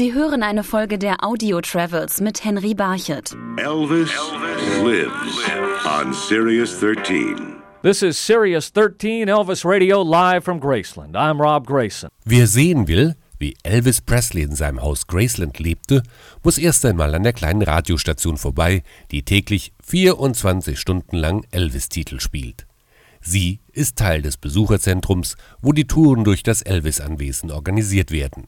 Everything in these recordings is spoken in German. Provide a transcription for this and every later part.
Sie hören eine Folge der Audio Travels mit Henry Barchet. Elvis, lives on Sirius 13. This is Sirius 13 Elvis Radio live from Graceland. I'm Rob Grayson. Wer sehen will, wie Elvis Presley in seinem Haus Graceland lebte, muss erst einmal an der kleinen Radiostation vorbei, die täglich 24 Stunden lang Elvis-Titel spielt. Sie ist Teil des Besucherzentrums, wo die Touren durch das Elvis-Anwesen organisiert werden.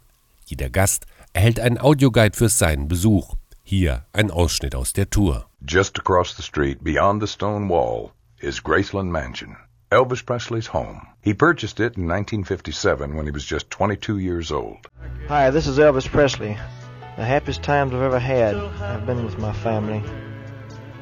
Jeder Gast erhält einen Audioguide für seinen Besuch. Hier ein Ausschnitt aus der Tour. Just across the street, beyond the stone wall, is Graceland Mansion, Elvis Presley's home. He purchased it in 1957 when he was just 22 years old. Hi, this is Elvis Presley. The happiest times I've ever had have been with my family.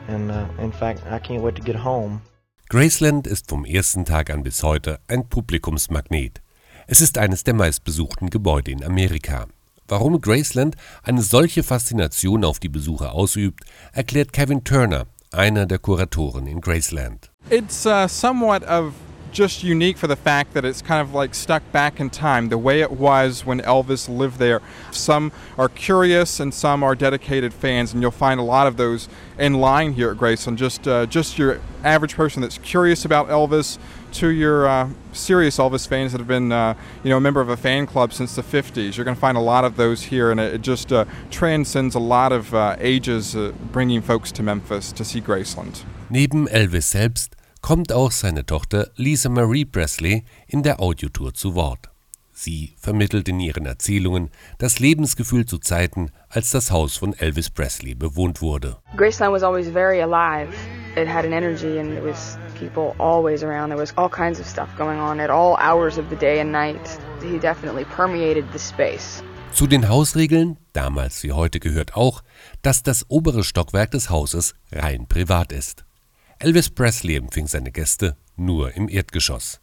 And uh, in fact, I can't wait to get home. Graceland ist vom ersten Tag an bis heute ein Publikumsmagnet. Es ist eines der meistbesuchten Gebäude in Amerika. Warum Graceland eine solche Faszination auf die Besucher ausübt, erklärt Kevin Turner, einer der Kuratoren in Graceland. It's uh, somewhat of just unique for the fact that it's kind of like stuck back in time, the way it was when Elvis lived there. Some are curious and some are dedicated fans, and you'll find a lot of those in line here at Graceland. Just, uh, just your average person that's curious about Elvis to your uh, serious Elvis fans that have been, uh, you know, a member of a fan club since the 50s. You're going to find a lot of those here, and it, it just uh, transcends a lot of uh, ages, uh, bringing folks to Memphis to see Graceland. Neben Elvis selbst kommt auch seine Tochter Lisa Marie Presley in der Audiotour zu Wort. Sie vermittelt in ihren Erzählungen das Lebensgefühl zu Zeiten, als das Haus von Elvis Presley bewohnt wurde. Graceland was always very alive. It had an energy and it was people always around. There was all kinds of stuff going on at all hours of the day and night. He definitely permeated the space. Zu den Hausregeln, damals wie heute gehört auch, dass das obere Stockwerk des Hauses rein privat ist. Elvis Presley empfing seine Gäste nur im Erdgeschoss.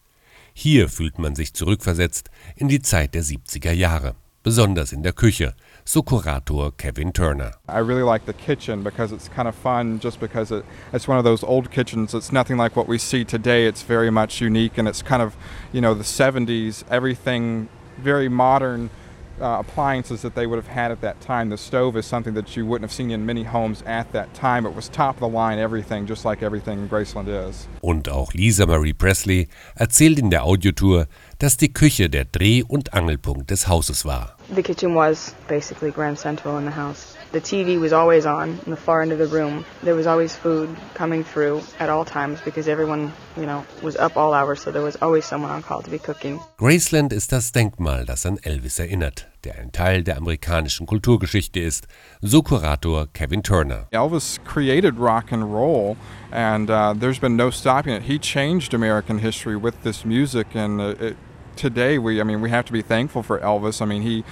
Hier fühlt man sich zurückversetzt in die Zeit der 70er Jahre, besonders in der Küche, so Kurator Kevin Turner. I really like the kitchen because it's kind of fun just because it, it's one of those old kitchens. It's nothing like what we see today. It's very much unique and it's kind of, you know, the 70s, everything very modern. Uh, appliances that they would have had at that time. The stove is something that you wouldn't have seen in many homes at that time. It was top of the line everything, just like everything in Graceland is. Und auch Lisa Marie Presley erzählt in der Audiotour, dass die Küche der Dreh- und Angelpunkt des Hauses war. The kitchen was basically Grand Central in the house. The TV was always on in the far end of the room. There was always food coming through at all times because everyone, you know, was up all hours, so there was always someone on call to be cooking. Graceland ist das Denkmal, das an Elvis erinnert, der ein Teil der amerikanischen Kulturgeschichte ist, so Kurator Kevin Turner. Elvis created rock and roll, and uh, there's been no stopping it. He changed American history with this music, and uh, it, today we, I mean, we have to be thankful for Elvis. I mean, he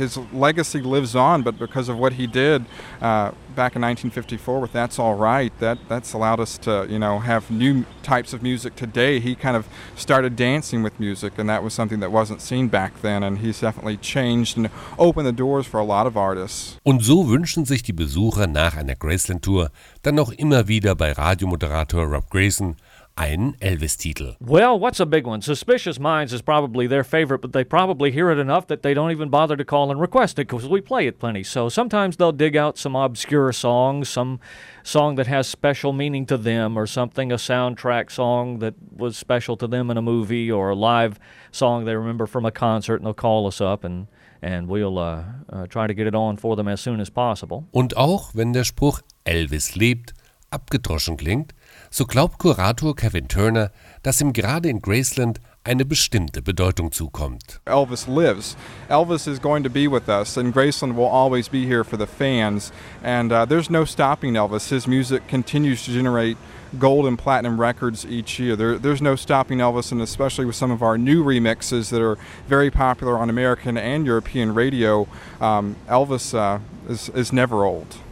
his legacy lives on, but because of what he did uh, back in 1954 with "That's All Right," that that's allowed us to you know have new types of music today. He kind of started dancing with music, and that was something that wasn't seen back then. And he's definitely changed and opened the doors for a lot of artists. Und so wünschen sich die Besucher nach einer Graceland-Tour dann auch immer wieder bei Radiomoderator Rob Grayson einen Elvis-Titel. Well, what's a big one? Suspicious Minds is probably their favorite, but they probably hear it enough that they don't even bother to call and request it because we play it plenty. So sometimes they'll dig out some obscure songs, some song that has special meaning to them, or something, a soundtrack song that was special to them in a movie, or a live song they remember from a concert, and they'll call us up and and we'll uh, uh, try to get it on for them as soon as possible. Und auch wenn der Spruch Elvis lebt abgedroschen klingt, so glaubt Kurator Kevin Turner, dass ihm gerade in Graceland eine bestimmte Bedeutung zukommt. Elvis lives. Elvis is going to be with us, and Graceland will always be here for the fans. And uh, there's no stopping Elvis. His music continues to generate gold and platinum records each year. There, there's no stopping Elvis, and especially with some of our new remixes that are very popular on American and European radio, um, Elvis uh, is, is never old.